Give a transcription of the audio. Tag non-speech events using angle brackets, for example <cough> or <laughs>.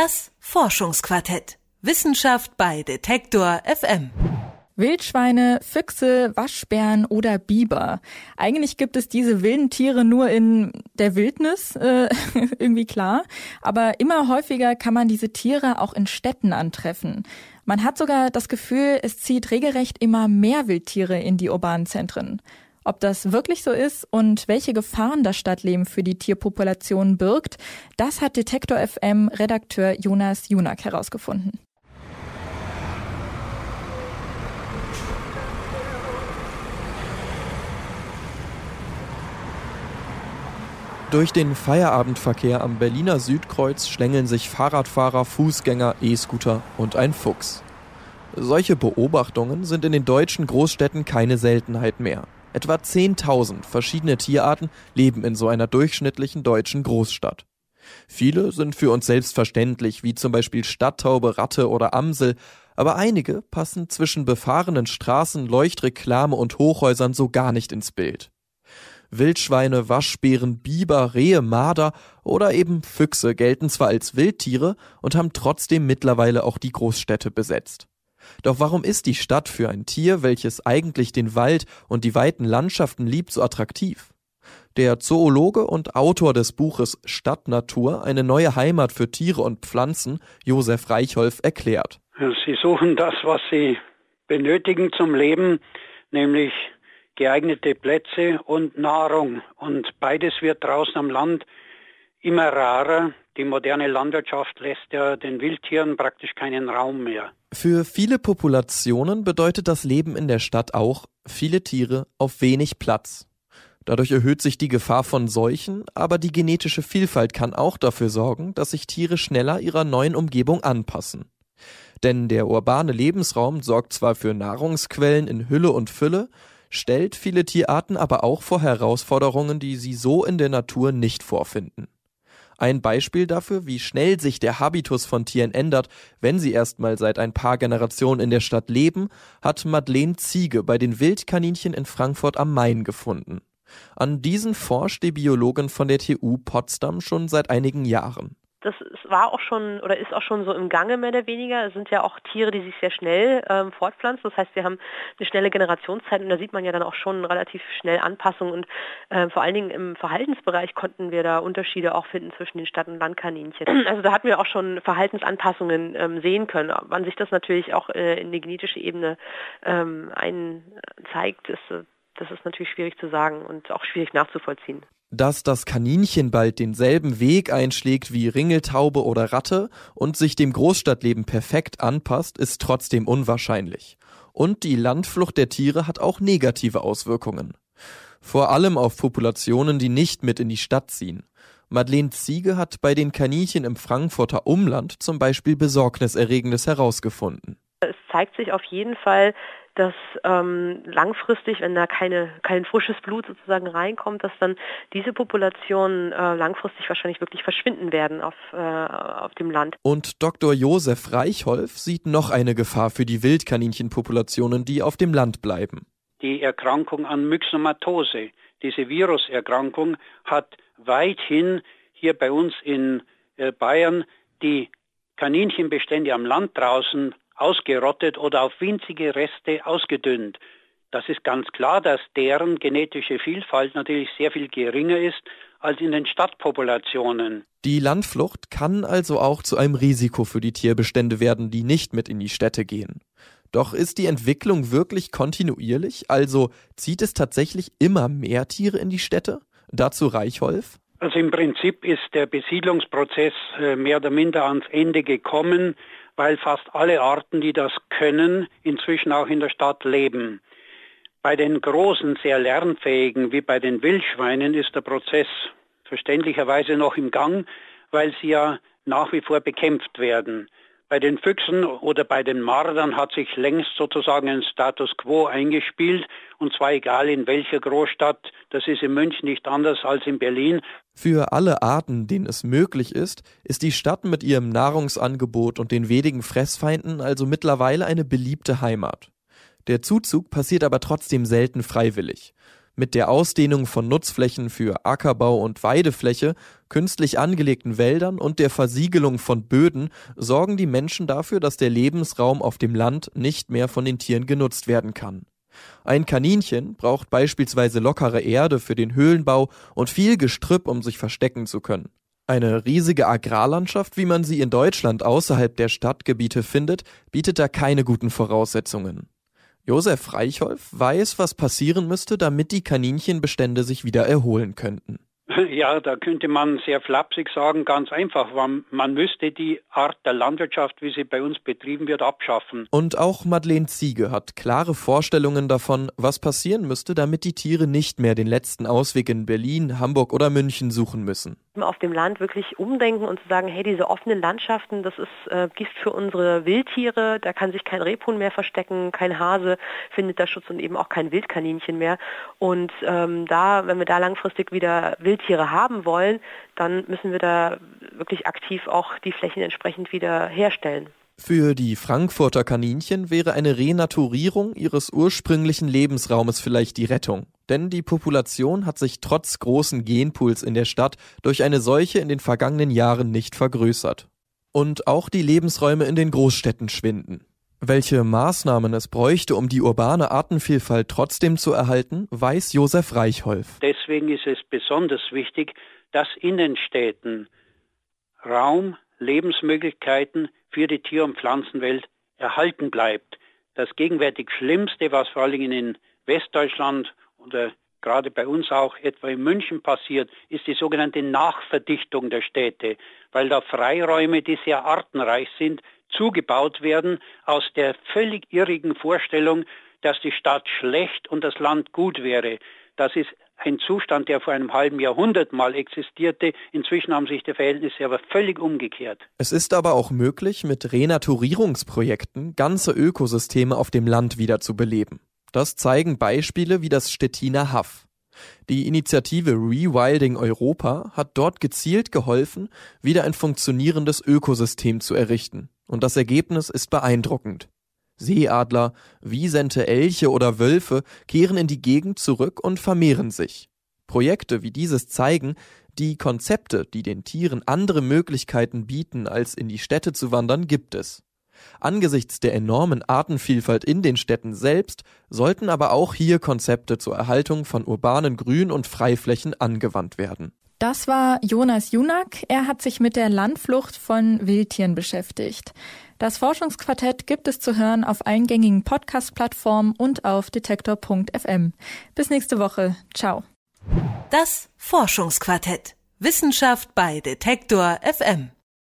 Das Forschungsquartett. Wissenschaft bei Detektor FM. Wildschweine, Füchse, Waschbären oder Biber. Eigentlich gibt es diese wilden Tiere nur in der Wildnis, äh, <laughs> irgendwie klar. Aber immer häufiger kann man diese Tiere auch in Städten antreffen. Man hat sogar das Gefühl, es zieht regelrecht immer mehr Wildtiere in die urbanen Zentren. Ob das wirklich so ist und welche Gefahren das Stadtleben für die Tierpopulation birgt, das hat Detektor FM Redakteur Jonas Junak herausgefunden. Durch den Feierabendverkehr am Berliner Südkreuz schlängeln sich Fahrradfahrer, Fußgänger, E-Scooter und ein Fuchs. Solche Beobachtungen sind in den deutschen Großstädten keine Seltenheit mehr. Etwa 10.000 verschiedene Tierarten leben in so einer durchschnittlichen deutschen Großstadt. Viele sind für uns selbstverständlich, wie zum Beispiel Stadttaube, Ratte oder Amsel, aber einige passen zwischen befahrenen Straßen, Leuchtreklame und Hochhäusern so gar nicht ins Bild. Wildschweine, Waschbären, Biber, Rehe, Marder oder eben Füchse gelten zwar als Wildtiere und haben trotzdem mittlerweile auch die Großstädte besetzt. Doch warum ist die Stadt für ein Tier, welches eigentlich den Wald und die weiten Landschaften liebt, so attraktiv? Der Zoologe und Autor des Buches Stadtnatur, eine neue Heimat für Tiere und Pflanzen, Josef Reichholf, erklärt. Sie suchen das, was sie benötigen zum Leben, nämlich geeignete Plätze und Nahrung. Und beides wird draußen am Land immer rarer. Die moderne Landwirtschaft lässt ja den Wildtieren praktisch keinen Raum mehr. Für viele Populationen bedeutet das Leben in der Stadt auch viele Tiere auf wenig Platz. Dadurch erhöht sich die Gefahr von Seuchen, aber die genetische Vielfalt kann auch dafür sorgen, dass sich Tiere schneller ihrer neuen Umgebung anpassen. Denn der urbane Lebensraum sorgt zwar für Nahrungsquellen in Hülle und Fülle, stellt viele Tierarten aber auch vor Herausforderungen, die sie so in der Natur nicht vorfinden. Ein Beispiel dafür, wie schnell sich der Habitus von Tieren ändert, wenn sie erstmal seit ein paar Generationen in der Stadt leben, hat Madeleine Ziege bei den Wildkaninchen in Frankfurt am Main gefunden. An diesen forscht die Biologin von der TU Potsdam schon seit einigen Jahren. Das war auch schon oder ist auch schon so im Gange mehr oder weniger. Es sind ja auch Tiere, die sich sehr schnell ähm, fortpflanzen. Das heißt, wir haben eine schnelle Generationszeit und da sieht man ja dann auch schon relativ schnell Anpassungen und äh, vor allen Dingen im Verhaltensbereich konnten wir da Unterschiede auch finden zwischen den Stadt- und Landkaninchen. <clears throat> Also da hatten wir auch schon Verhaltensanpassungen ähm, sehen können. Wann sich das natürlich auch äh, in die genetische Ebene ähm, einzeigt, ist äh, das ist natürlich schwierig zu sagen und auch schwierig nachzuvollziehen. Dass das Kaninchen bald denselben Weg einschlägt wie Ringeltaube oder Ratte und sich dem Großstadtleben perfekt anpasst, ist trotzdem unwahrscheinlich. Und die Landflucht der Tiere hat auch negative Auswirkungen. Vor allem auf Populationen, die nicht mit in die Stadt ziehen. Madeleine Ziege hat bei den Kaninchen im Frankfurter Umland zum Beispiel Besorgniserregendes herausgefunden. Es zeigt sich auf jeden Fall, dass ähm, langfristig, wenn da keine, kein frisches Blut sozusagen reinkommt, dass dann diese Populationen äh, langfristig wahrscheinlich wirklich verschwinden werden auf, äh, auf dem Land. Und Dr. Josef Reichholf sieht noch eine Gefahr für die Wildkaninchenpopulationen, die auf dem Land bleiben. Die Erkrankung an Myxomatose, diese Viruserkrankung, hat weithin hier bei uns in äh, Bayern die Kaninchenbestände am Land draußen ausgerottet oder auf winzige Reste ausgedünnt. Das ist ganz klar, dass deren genetische Vielfalt natürlich sehr viel geringer ist als in den Stadtpopulationen. Die Landflucht kann also auch zu einem Risiko für die Tierbestände werden, die nicht mit in die Städte gehen. Doch ist die Entwicklung wirklich kontinuierlich? Also zieht es tatsächlich immer mehr Tiere in die Städte? Dazu Reichholf? Also im Prinzip ist der Besiedlungsprozess äh, mehr oder minder ans Ende gekommen weil fast alle Arten, die das können, inzwischen auch in der Stadt leben. Bei den großen, sehr lernfähigen, wie bei den Wildschweinen, ist der Prozess verständlicherweise noch im Gang, weil sie ja nach wie vor bekämpft werden. Bei den Füchsen oder bei den Mardern hat sich längst sozusagen ein Status quo eingespielt, und zwar egal in welcher Großstadt. Das ist in München nicht anders als in Berlin. Für alle Arten, denen es möglich ist, ist die Stadt mit ihrem Nahrungsangebot und den wenigen Fressfeinden also mittlerweile eine beliebte Heimat. Der Zuzug passiert aber trotzdem selten freiwillig. Mit der Ausdehnung von Nutzflächen für Ackerbau und Weidefläche, künstlich angelegten Wäldern und der Versiegelung von Böden sorgen die Menschen dafür, dass der Lebensraum auf dem Land nicht mehr von den Tieren genutzt werden kann. Ein Kaninchen braucht beispielsweise lockere Erde für den Höhlenbau und viel Gestrüpp, um sich verstecken zu können. Eine riesige Agrarlandschaft, wie man sie in Deutschland außerhalb der Stadtgebiete findet, bietet da keine guten Voraussetzungen. Josef Reichholf weiß, was passieren müsste, damit die Kaninchenbestände sich wieder erholen könnten. Ja, da könnte man sehr flapsig sagen, ganz einfach, man, müsste die Art der Landwirtschaft, wie sie bei uns betrieben wird, abschaffen. Und auch Madeleine Ziege hat klare Vorstellungen davon, was passieren müsste, damit die Tiere nicht mehr den letzten Ausweg in Berlin, Hamburg oder München suchen müssen auf dem Land wirklich umdenken und zu sagen, hey, diese offenen Landschaften, das ist äh, Gift für unsere Wildtiere, da kann sich kein Rebhuhn mehr verstecken, kein Hase findet da Schutz und eben auch kein Wildkaninchen mehr. Und ähm, da, wenn wir da langfristig wieder Wildtiere haben wollen, dann müssen wir da wirklich aktiv auch die Flächen entsprechend wieder herstellen. Für die Frankfurter Kaninchen wäre eine Renaturierung ihres ursprünglichen Lebensraumes vielleicht die Rettung. Denn die Population hat sich trotz großen Genpools in der Stadt durch eine Seuche in den vergangenen Jahren nicht vergrößert. Und auch die Lebensräume in den Großstädten schwinden. Welche Maßnahmen es bräuchte, um die urbane Artenvielfalt trotzdem zu erhalten, weiß Josef Reichholf. Deswegen ist es besonders wichtig, dass in den Städten Raum, Lebensmöglichkeiten für die Tier- und Pflanzenwelt erhalten bleibt. Das gegenwärtig Schlimmste, was vor allem in Westdeutschland oder gerade bei uns auch etwa in München passiert, ist die sogenannte Nachverdichtung der Städte, weil da Freiräume, die sehr artenreich sind, zugebaut werden aus der völlig irrigen Vorstellung, dass die Stadt schlecht und das Land gut wäre. Das ist ein Zustand, der vor einem halben Jahrhundert mal existierte. Inzwischen haben sich die Verhältnisse aber völlig umgekehrt. Es ist aber auch möglich, mit Renaturierungsprojekten ganze Ökosysteme auf dem Land wieder zu beleben. Das zeigen Beispiele wie das Stettiner Haff. Die Initiative Rewilding Europa hat dort gezielt geholfen, wieder ein funktionierendes Ökosystem zu errichten. Und das Ergebnis ist beeindruckend. Seeadler, Wiesente, Elche oder Wölfe kehren in die Gegend zurück und vermehren sich. Projekte wie dieses zeigen, die Konzepte, die den Tieren andere Möglichkeiten bieten, als in die Städte zu wandern, gibt es. Angesichts der enormen Artenvielfalt in den Städten selbst sollten aber auch hier Konzepte zur Erhaltung von urbanen Grün- und Freiflächen angewandt werden. Das war Jonas Junak. Er hat sich mit der Landflucht von Wildtieren beschäftigt. Das Forschungsquartett gibt es zu hören auf allen gängigen Podcast-Plattformen und auf detektor.fm. Bis nächste Woche. Ciao. Das Forschungsquartett. Wissenschaft bei Detektor FM.